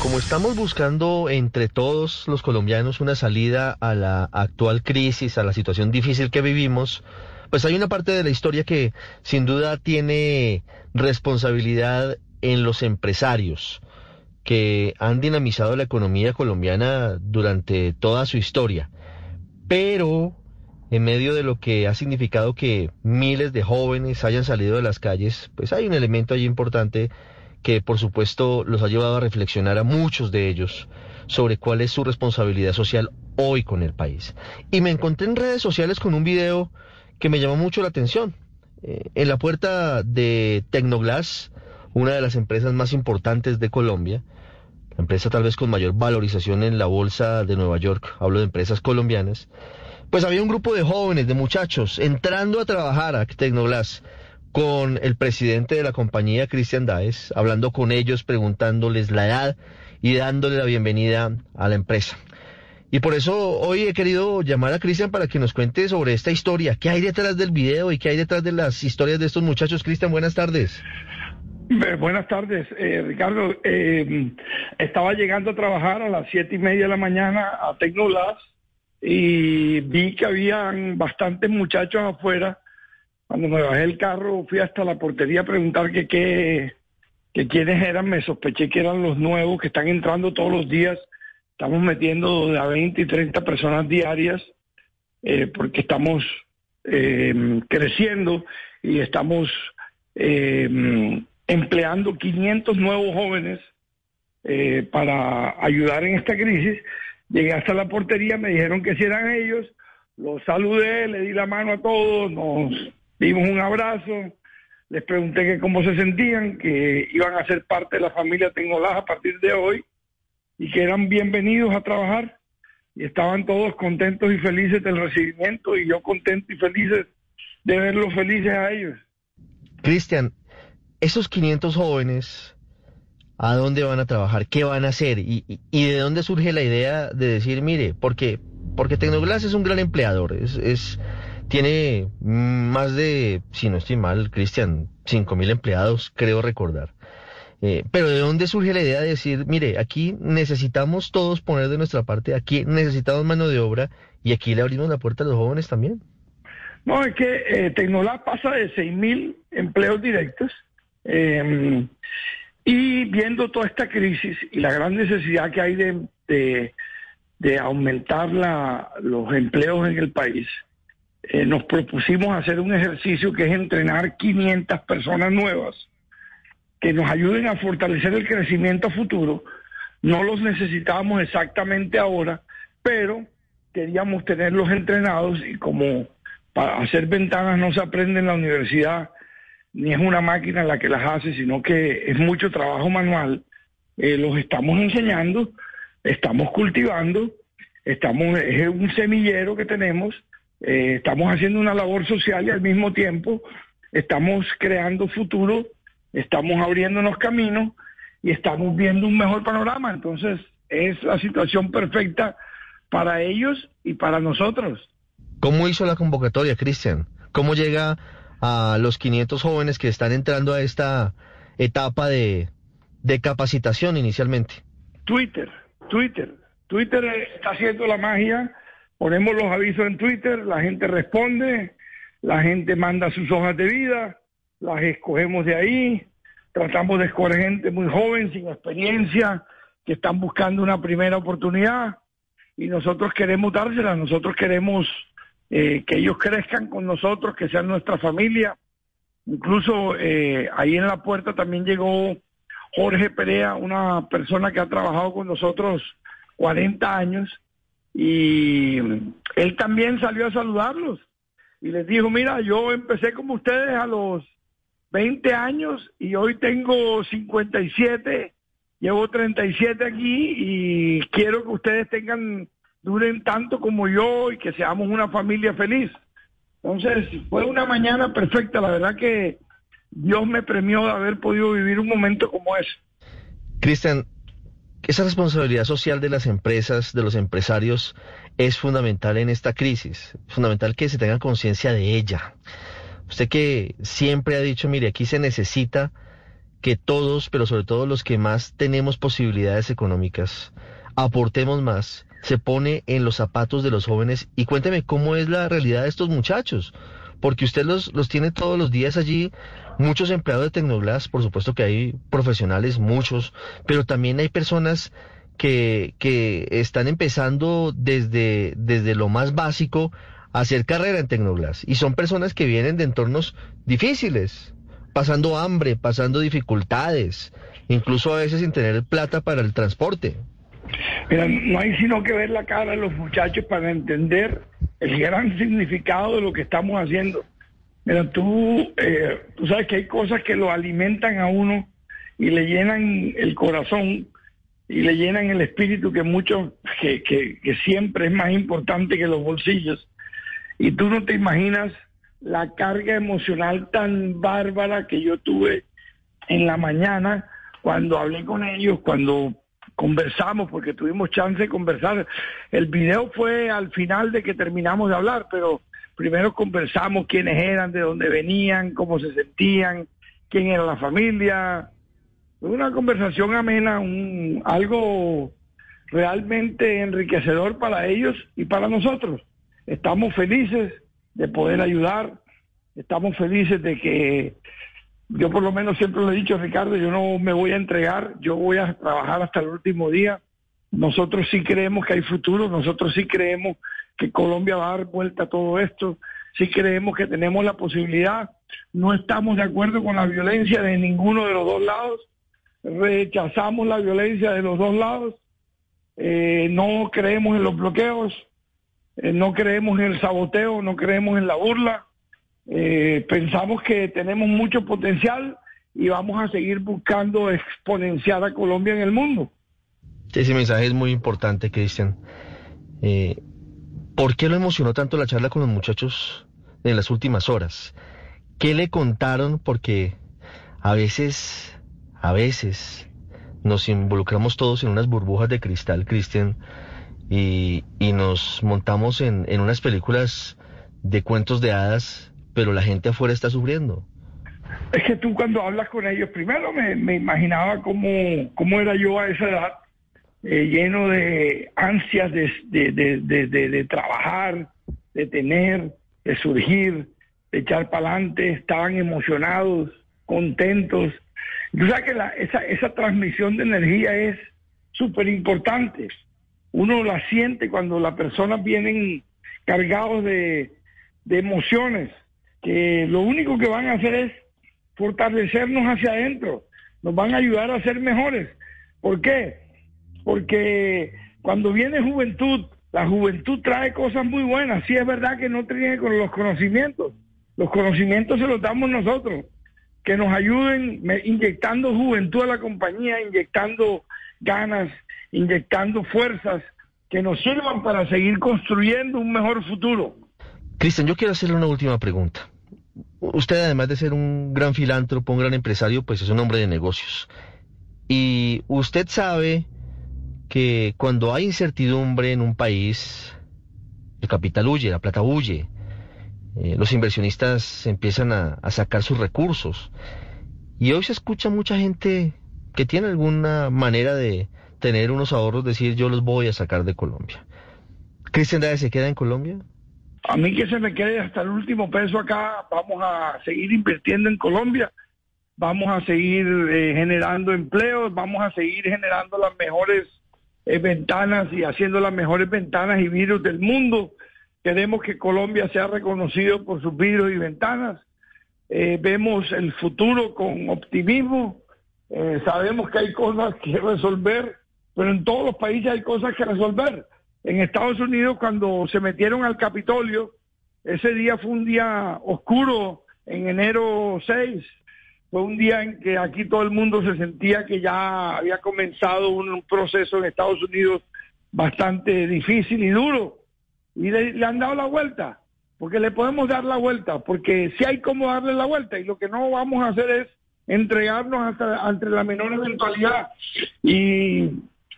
Como estamos buscando entre todos los colombianos una salida a la actual crisis, a la situación difícil que vivimos, pues hay una parte de la historia que sin duda tiene responsabilidad en los empresarios que han dinamizado la economía colombiana durante toda su historia. Pero en medio de lo que ha significado que miles de jóvenes hayan salido de las calles, pues hay un elemento allí importante que por supuesto los ha llevado a reflexionar a muchos de ellos sobre cuál es su responsabilidad social hoy con el país. Y me encontré en redes sociales con un video que me llamó mucho la atención. Eh, en la puerta de Tecnoglass, una de las empresas más importantes de Colombia, la empresa tal vez con mayor valorización en la bolsa de Nueva York, hablo de empresas colombianas, pues había un grupo de jóvenes, de muchachos, entrando a trabajar a Tecnoglass con el presidente de la compañía, Cristian Daes, hablando con ellos, preguntándoles la edad y dándole la bienvenida a la empresa. Y por eso hoy he querido llamar a Cristian para que nos cuente sobre esta historia, qué hay detrás del video y qué hay detrás de las historias de estos muchachos. Cristian, buenas tardes. Buenas tardes, eh, Ricardo. Eh, estaba llegando a trabajar a las siete y media de la mañana a Tecnolas y vi que habían bastantes muchachos afuera cuando me bajé el carro, fui hasta la portería a preguntar que qué, que quiénes eran, me sospeché que eran los nuevos que están entrando todos los días. Estamos metiendo a 20 y 30 personas diarias eh, porque estamos eh, creciendo y estamos eh, empleando 500 nuevos jóvenes para ayudar en esta crisis. Llegué hasta la portería, me dijeron que si eran ellos, los saludé, le di la mano a todos, nos dimos un abrazo, les pregunté que cómo se sentían, que iban a ser parte de la familia Tengolás a partir de hoy y que eran bienvenidos a trabajar y estaban todos contentos y felices del recibimiento y yo contento y felices de verlos felices a ellos. Cristian, esos 500 jóvenes, ¿a dónde van a trabajar? ¿Qué van a hacer? ¿Y, de dónde surge la idea de decir, mire, porque, porque Tecnoglass es un gran empleador, es tiene más de, si no estoy mal, Cristian, cinco mil empleados, creo recordar. Eh, pero ¿de dónde surge la idea de decir, mire, aquí necesitamos todos poner de nuestra parte, aquí necesitamos mano de obra y aquí le abrimos la puerta a los jóvenes también? No, es que eh, Tecnolab pasa de seis mil empleos directos em, y viendo toda esta crisis y la gran necesidad que hay de, de, aumentar la, los empleos en el país, eh, nos propusimos hacer un ejercicio que es entrenar 500 personas nuevas que nos ayuden a fortalecer el crecimiento futuro. No los necesitábamos exactamente ahora, pero queríamos tenerlos entrenados y como para hacer ventanas no se aprende en la universidad, ni es una máquina la que las hace, sino que es mucho trabajo manual. Eh, los estamos enseñando, estamos cultivando, estamos, es un semillero que tenemos eh, estamos haciendo una labor social y al mismo tiempo estamos creando futuro, estamos abriéndonos caminos y estamos viendo un mejor panorama. Entonces es la situación perfecta para ellos y para nosotros. ¿Cómo hizo la convocatoria, Cristian? ¿Cómo llega a los 500 jóvenes que están entrando a esta etapa de, de capacitación inicialmente? Twitter, Twitter. Twitter está haciendo la magia Ponemos los avisos en Twitter, la gente responde, la gente manda sus hojas de vida, las escogemos de ahí, tratamos de escoger gente muy joven, sin experiencia, que están buscando una primera oportunidad. Y nosotros queremos dársela, nosotros queremos eh, que ellos crezcan con nosotros, que sean nuestra familia. Incluso eh, ahí en la puerta también llegó Jorge Perea, una persona que ha trabajado con nosotros 40 años y él también salió a saludarlos y les dijo, mira, yo empecé como ustedes a los 20 años y hoy tengo 57, llevo 37 aquí y quiero que ustedes tengan, duren tanto como yo y que seamos una familia feliz. Entonces, fue una mañana perfecta, la verdad que Dios me premió de haber podido vivir un momento como ese. Cristian, esa responsabilidad social de las empresas, de los empresarios, es fundamental en esta crisis. Fundamental que se tenga conciencia de ella. Usted que siempre ha dicho, mire, aquí se necesita que todos, pero sobre todo los que más tenemos posibilidades económicas, aportemos más, se pone en los zapatos de los jóvenes y cuénteme cómo es la realidad de estos muchachos, porque usted los, los tiene todos los días allí, muchos empleados de Tecnoglass, por supuesto que hay profesionales, muchos, pero también hay personas que, que están empezando desde, desde lo más básico hacer carrera en Tecnoglass. Y son personas que vienen de entornos difíciles, pasando hambre, pasando dificultades, incluso a veces sin tener plata para el transporte. Mira, no hay sino que ver la cara de los muchachos para entender el gran significado de lo que estamos haciendo. Mira, tú, eh, tú sabes que hay cosas que lo alimentan a uno y le llenan el corazón y le llenan el espíritu que mucho, que, que, que siempre es más importante que los bolsillos. Y tú no te imaginas la carga emocional tan bárbara que yo tuve en la mañana cuando hablé con ellos, cuando conversamos, porque tuvimos chance de conversar. El video fue al final de que terminamos de hablar, pero primero conversamos quiénes eran, de dónde venían, cómo se sentían, quién era la familia. Fue una conversación amena, un, algo realmente enriquecedor para ellos y para nosotros. Estamos felices de poder ayudar, estamos felices de que yo por lo menos siempre lo he dicho, Ricardo, yo no me voy a entregar, yo voy a trabajar hasta el último día. Nosotros sí creemos que hay futuro, nosotros sí creemos que Colombia va a dar vuelta a todo esto, sí creemos que tenemos la posibilidad, no estamos de acuerdo con la violencia de ninguno de los dos lados, rechazamos la violencia de los dos lados, eh, no creemos en los bloqueos, eh, no creemos en el saboteo, no creemos en la burla. Eh, pensamos que tenemos mucho potencial y vamos a seguir buscando exponenciar a Colombia en el mundo. Ese mensaje es muy importante, Cristian. Eh, ¿Por qué lo emocionó tanto la charla con los muchachos en las últimas horas? ¿Qué le contaron? Porque a veces, a veces nos involucramos todos en unas burbujas de cristal, Cristian, y, y nos montamos en, en unas películas de cuentos de hadas, pero la gente afuera está sufriendo. Es que tú cuando hablas con ellos, primero me, me imaginaba cómo, cómo era yo a esa edad, eh, lleno de ansias de, de, de, de, trabajar, de tener, de surgir, de echar para adelante, estaban emocionados, contentos. Tú que la, esa, esa transmisión de energía es súper importante uno la siente cuando las personas vienen cargados de, de emociones, que lo único que van a hacer es fortalecernos hacia adentro, nos van a ayudar a ser mejores. ¿Por qué? Porque cuando viene juventud, la juventud trae cosas muy buenas. Sí es verdad que no tiene con los conocimientos. Los conocimientos se los damos nosotros. Que nos ayuden inyectando juventud a la compañía, inyectando ganas, inyectando fuerzas que nos sirvan para seguir construyendo un mejor futuro. Cristian, yo quiero hacerle una última pregunta. Usted, además de ser un gran filántropo, un gran empresario, pues es un hombre de negocios. Y usted sabe que cuando hay incertidumbre en un país, el capital huye, la plata huye, eh, los inversionistas empiezan a, sacar sus recursos. Y hoy se escucha mucha gente que tiene alguna manera de, tener unos ahorros, decir yo los voy a sacar de Colombia. ¿Cristian Dávez se queda en Colombia? A mí que se me quede hasta el último peso acá, vamos a seguir invirtiendo en Colombia, vamos a seguir eh, generando empleos, vamos a seguir generando las mejores eh, ventanas y haciendo las mejores ventanas y virus del mundo. Queremos que Colombia sea reconocido por sus virus y ventanas. Eh, vemos el futuro con optimismo. sabemos que hay cosas que resolver pero en todos los países hay cosas que resolver. En Estados Unidos, cuando se metieron al Capitolio, ese día fue un día oscuro, en enero 6, fue un día en que aquí todo el mundo se sentía que ya había comenzado un proceso en Estados Unidos bastante difícil y duro. Y le, han dado la vuelta, porque le podemos dar la vuelta, porque si hay como darle la vuelta y lo que no vamos a hacer es entregarnos hasta ante la menor eventualidad. Y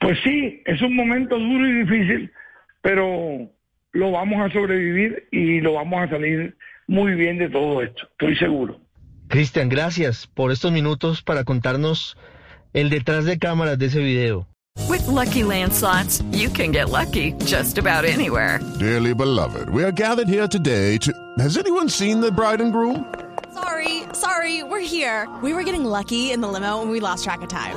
pues sí, es un momento duro y difícil, pero lo vamos a sobrevivir y lo vamos a salir muy bien de todo esto, estoy seguro. Cristian, gracias por estos minutos para contarnos el detrás de cámaras de ese video. With lucky landslots, you can get lucky just about anywhere. Dearly beloved, we are gathered here today to. Has anyone seen the bride and groom? Sorry, sorry, we're here. We were getting lucky in the limo and we lost track of time.